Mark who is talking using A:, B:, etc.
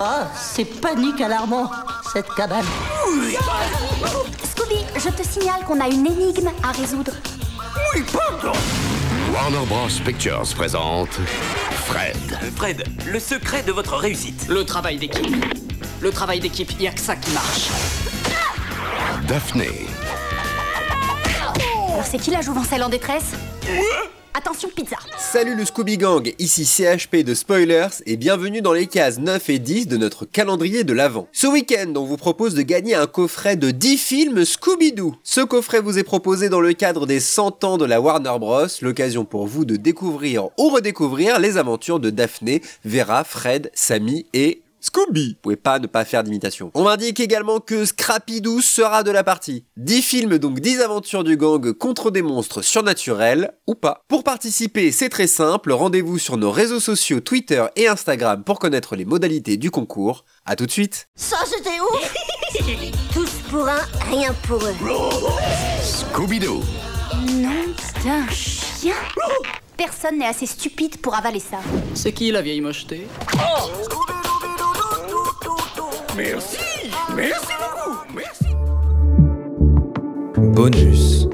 A: Ah, c'est panique alarmant, cette cabane.
B: Scooby, je te signale qu'on a une énigme à résoudre.
C: Oui, pardon
D: Warner Bros. Pictures présente Fred.
C: Fred, le secret de votre réussite.
E: Le travail d'équipe. Le travail d'équipe, il a que ça qui marche.
D: Daphné.
B: Alors c'est qui la jouvencelle en détresse? Attention, pizza.
F: Salut le Scooby Gang, ici CHP de Spoilers et bienvenue dans les cases 9 et 10 de notre calendrier de l'Avent. Ce week-end, on vous propose de gagner un coffret de 10 films Scooby-Doo. Ce coffret vous est proposé dans le cadre des 100 ans de la Warner Bros, l'occasion pour vous de découvrir ou redécouvrir les aventures de Daphné, Vera, Fred, Sammy et Scooby. Vous pouvez pas ne pas faire d'imitation. On m'indique également que Scrappy-Doo sera de la partie. 10 films donc 10 aventures du gang contre des monstres surnaturels ou pas. Pour participer, c'est très simple, rendez-vous sur nos réseaux sociaux Twitter et Instagram pour connaître les modalités du concours. A tout de suite.
A: Ça, c'était où?
B: Tous pour un, rien pour eux.
D: Scooby-Doo.
B: Nom d'un chien Personne n'est assez stupide pour avaler ça.
E: C'est qui la vieille mocheté?
C: Merci. Merci. Beaucoup. Merci.
G: Bonus.